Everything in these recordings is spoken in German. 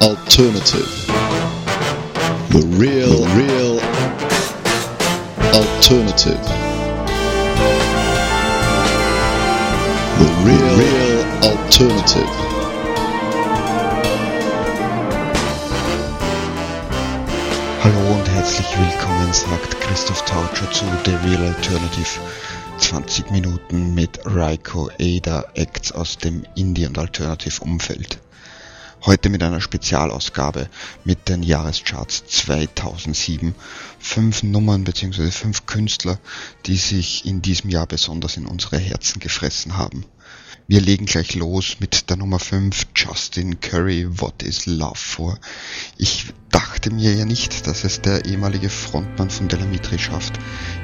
alternative. The real, real alternative. The real, real alternative. Hallo und herzlich willkommen, sagt Christoph Tautscher zu The Real Alternative. 20 Minuten mit Raiko Ada Acts aus dem Indie- und Alternative-Umfeld. Heute mit einer Spezialausgabe mit den Jahrescharts 2007. Fünf Nummern bzw. fünf Künstler, die sich in diesem Jahr besonders in unsere Herzen gefressen haben. Wir legen gleich los mit der Nummer 5, Justin Curry, What is Love for? Ich dachte mir ja nicht, dass es der ehemalige Frontmann von Delamitri schafft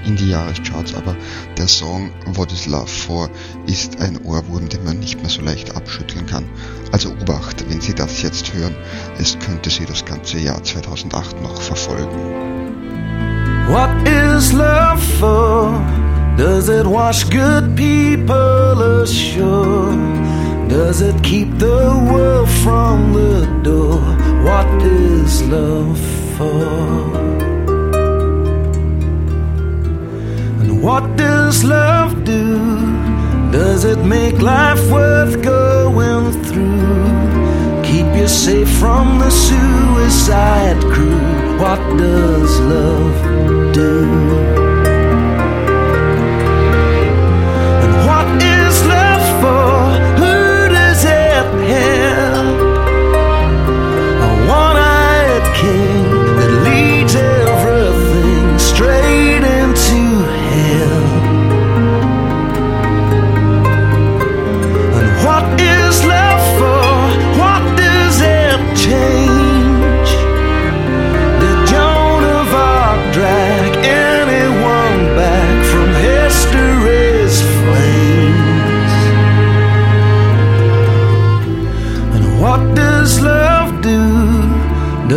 in die Jahrescharts, aber der Song What is Love for ist ein Ohrwurm, den man nicht mehr so leicht abschütteln kann. Also Obacht, wenn Sie das jetzt hören, es könnte Sie das ganze Jahr 2008 noch verfolgen. What is love for? Does it wash good people ashore? Does it keep the world from the door? What is love for? And what does love do? Does it make life worth going through? Keep you safe from the suicide crew. What does love do?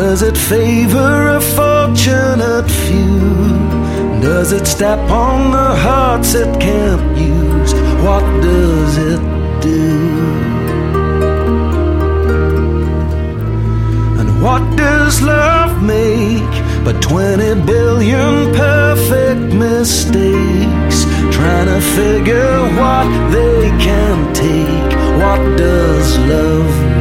Does it favor a fortunate few? Does it step on the hearts it can't use? What does it do? And what does love make but 20 billion perfect mistakes? Trying to figure what they can take. What does love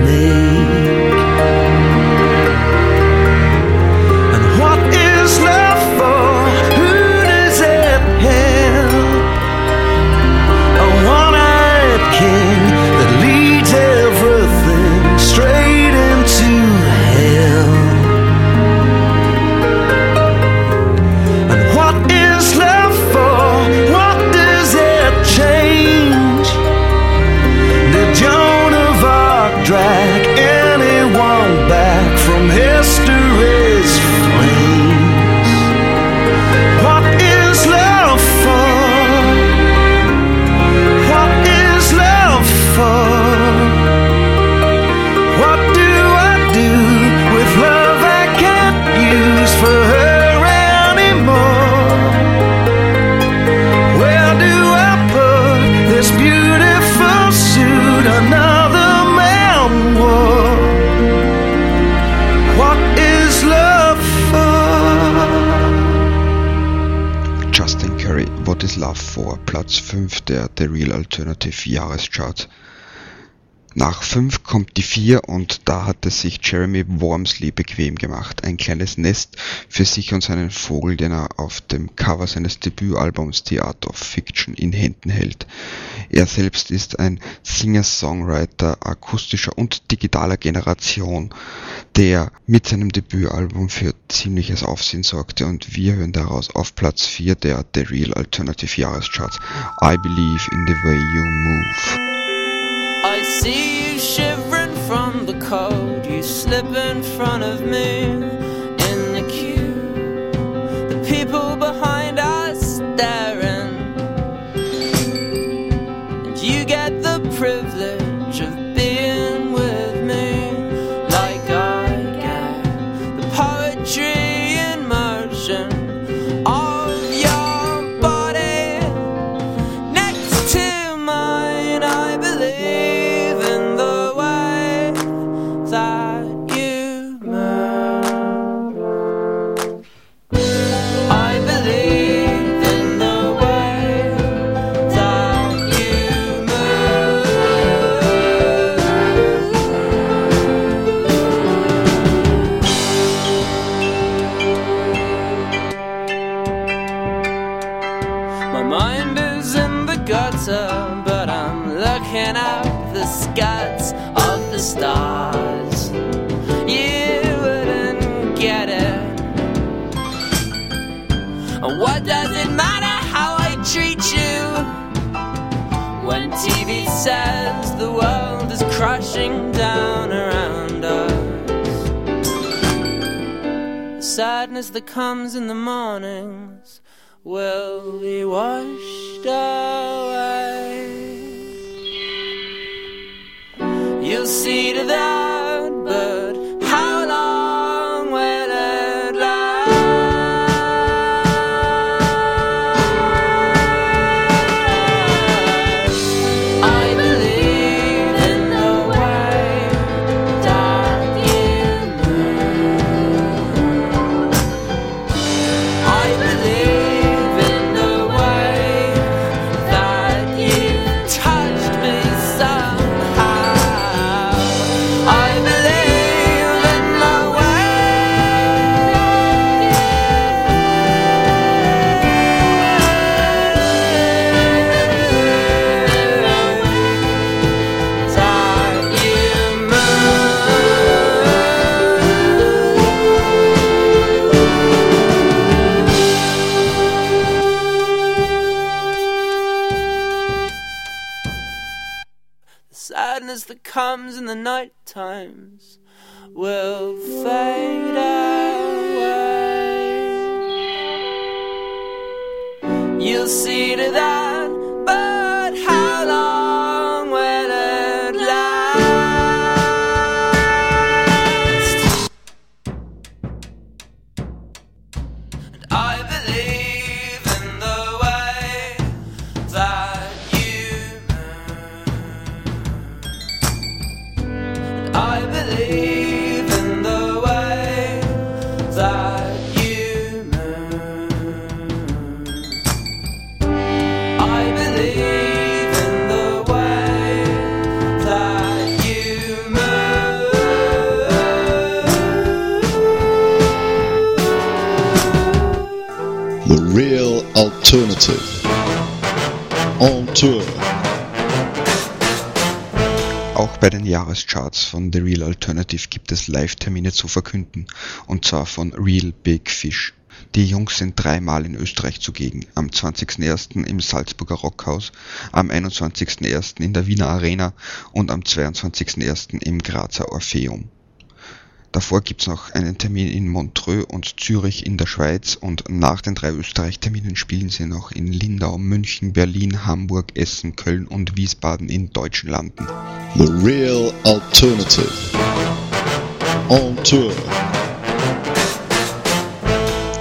Love for? Platz 5 der The Real Alternative Jahrescharts. Nach 5 kommt die 4 und da hat es sich Jeremy Wormsley bequem gemacht. Ein kleines Nest für sich und seinen Vogel, den er auf dem Cover seines Debütalbums The Art of Fiction in Händen hält. Er selbst ist ein Singer-Songwriter akustischer und digitaler Generation, der mit seinem Debütalbum für ziemliches Aufsehen sorgte und wir hören daraus auf Platz 4 der The Real Alternative Jahrescharts I Believe in the Way You Move. I see you shivering from the cold. You slip in front of me sadness that comes in the mornings will be washed away. You'll see to that, sadness that comes in the night times will fade away. You'll see to that, alternative. On tour. Auch bei den Jahrescharts von The Real Alternative gibt es Live-Termine zu verkünden, und zwar von Real Big Fish. Die Jungs sind dreimal in Österreich zugegen, am 20.01. im Salzburger Rockhaus, am 21.01. in der Wiener Arena und am 22.01. im Grazer Orpheum. Davor gibt's noch einen Termin in Montreux und Zürich in der Schweiz und nach den drei Österreich-Terminen spielen sie noch in Lindau, München, Berlin, Hamburg, Essen, Köln und Wiesbaden in deutschen Landen. The real alternative. On tour.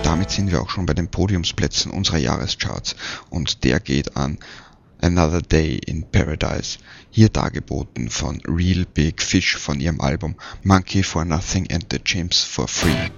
Damit sind wir auch schon bei den Podiumsplätzen unserer Jahrescharts und der geht an Another Day in Paradise, hier dargeboten von Real Big Fish von ihrem Album Monkey for Nothing and the Chimps for Free.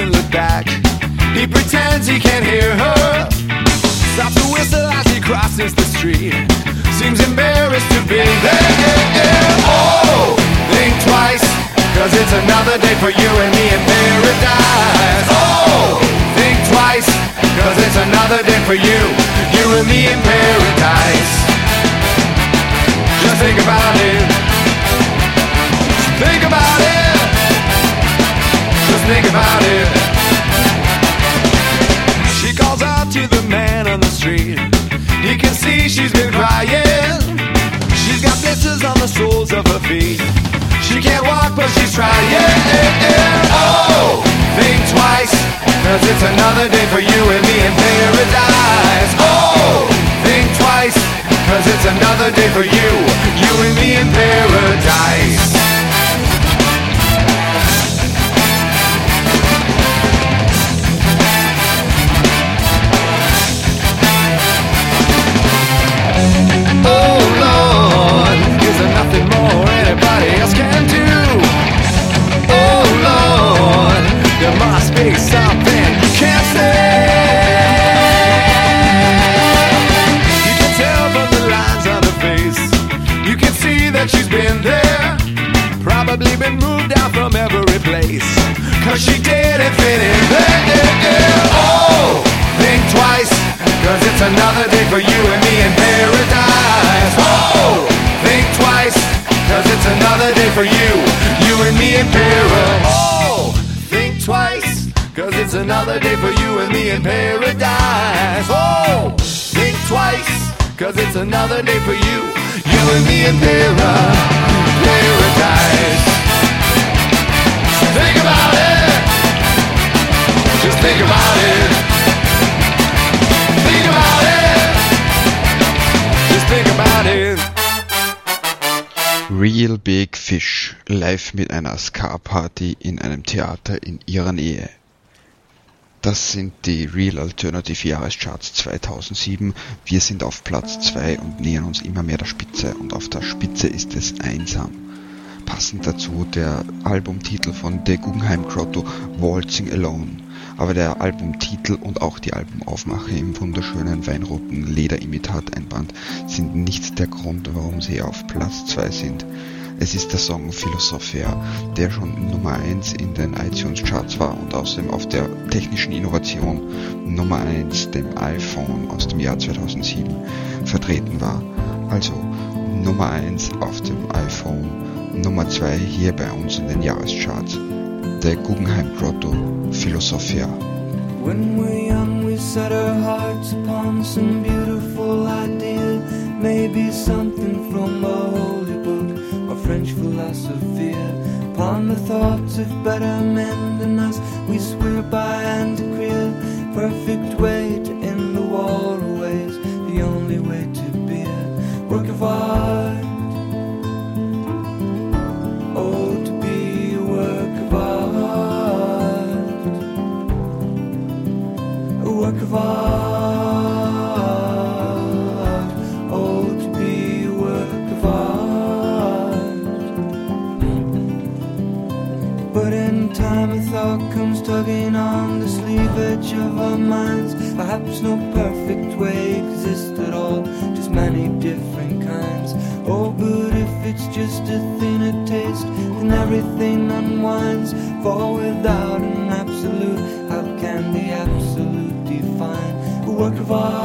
Doesn't look back. He pretends he can't hear her. Stops to whistle as he crosses the street. Seems embarrassed to be there. Oh, think twice Cause it's another day for you and me in paradise. Oh, think twice Cause it's another day for you You and me in paradise. Just think about it think about it. She calls out to the man on the street. He can see she's been crying. She's got blisters on the soles of her feet. She can't walk but she's trying. Oh, think twice Cause it's another day for you and me in paradise. Oh, think twice Cause it's another day for you day for you and me in paradise. Oh, think twice. Cause it's another day for you, you and me in paradise. Paradise. Think about it. Just think about it. Think about it. Just think about it. Real Big Fish live mit einer Ska-Party in einem Theater in ihrer Nähe. Das sind die Real Alternative Jahrescharts 2007. Wir sind auf Platz 2 und nähern uns immer mehr der Spitze und auf der Spitze ist es einsam. Passend dazu der Albumtitel von The Guggenheim Grotto Waltzing Alone. Aber der Albumtitel und auch die Albumaufmache im wunderschönen weinroten Lederimitat-Einband sind nicht der Grund, warum sie auf Platz 2 sind. Es ist der Song Philosophia, der schon Nummer 1 in den iTunes Charts war und außerdem auf der technischen Innovation Nummer 1, dem iPhone aus dem Jahr 2007, vertreten war. Also Nummer 1 auf dem iPhone, Nummer 2 hier bei uns in den Jahrescharts. Der Guggenheim Grotto Philosophia. When we're young, we set our hearts upon some beautiful idea. Maybe something from a holy French philosophy. Upon the thoughts of better men than us, we swear by and decree perfect way to end the war waterways. The only way to be a work of art. Way exists at all, just many different kinds. Oh, but if it's just a thinner taste, then everything unwinds. For without an absolute, how can the absolute define a work of art?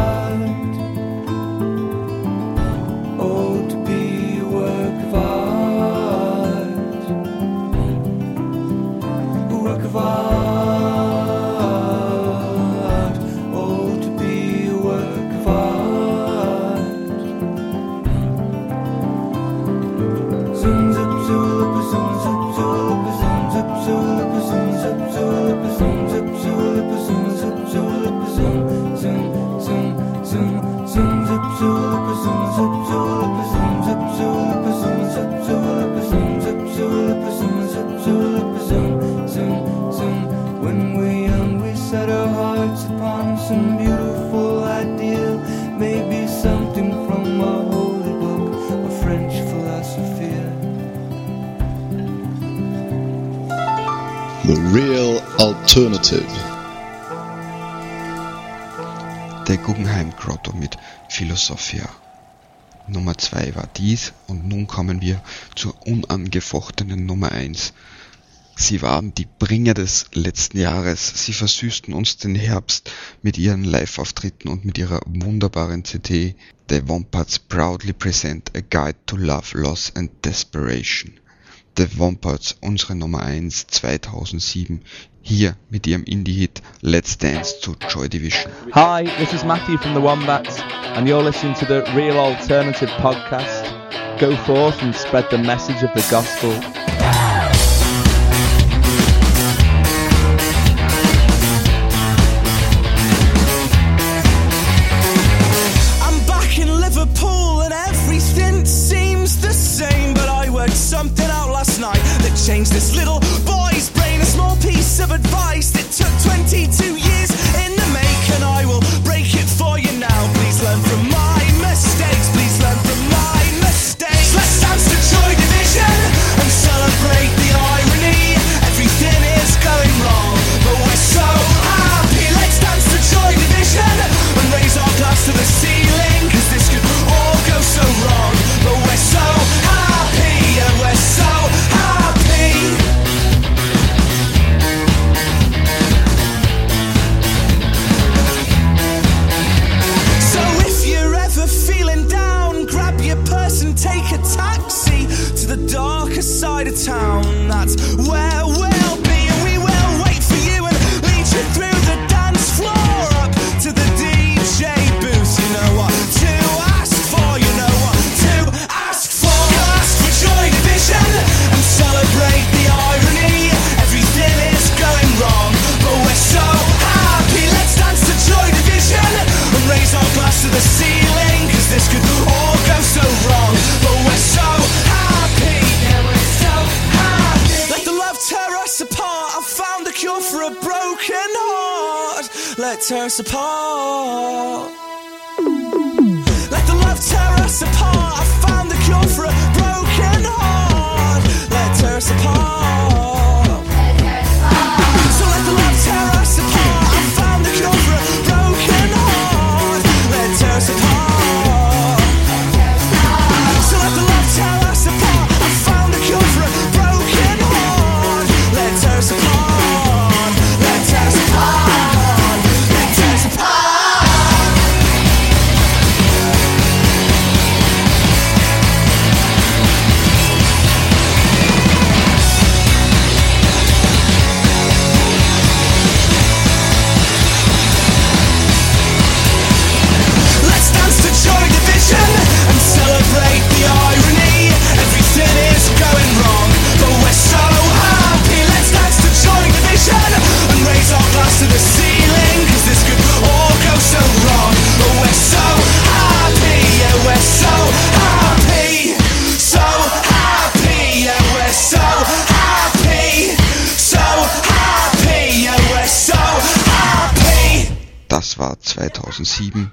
Alternative. Der Guggenheim Grotto mit Philosophia. Nummer 2 war dies und nun kommen wir zur unangefochtenen Nummer 1. Sie waren die Bringer des letzten Jahres. Sie versüßten uns den Herbst mit ihren Live-Auftritten und mit ihrer wunderbaren CD The Wompats proudly present a guide to love, loss and desperation. The Wompats, unsere Nummer 1 2007, hier mit ihrem Indie-Hit Let's Dance zu Joy Division. Hi, this is Matthew from the Wombats, and you're listening to the Real Alternative podcast. Go forth and spread the message of the gospel. what tears apart. Let the love tear us apart. I found the cure for it. war 2007.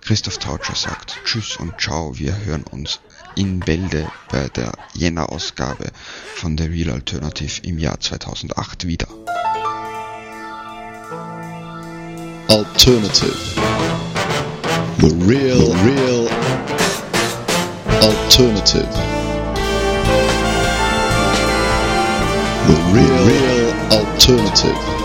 Christoph Tautscher sagt Tschüss und Ciao, wir hören uns in Bälde bei der Jänner-Ausgabe von The Real Alternative im Jahr 2008 wieder. Alternative. The Real, Real Alternative. The Real, Real Alternative.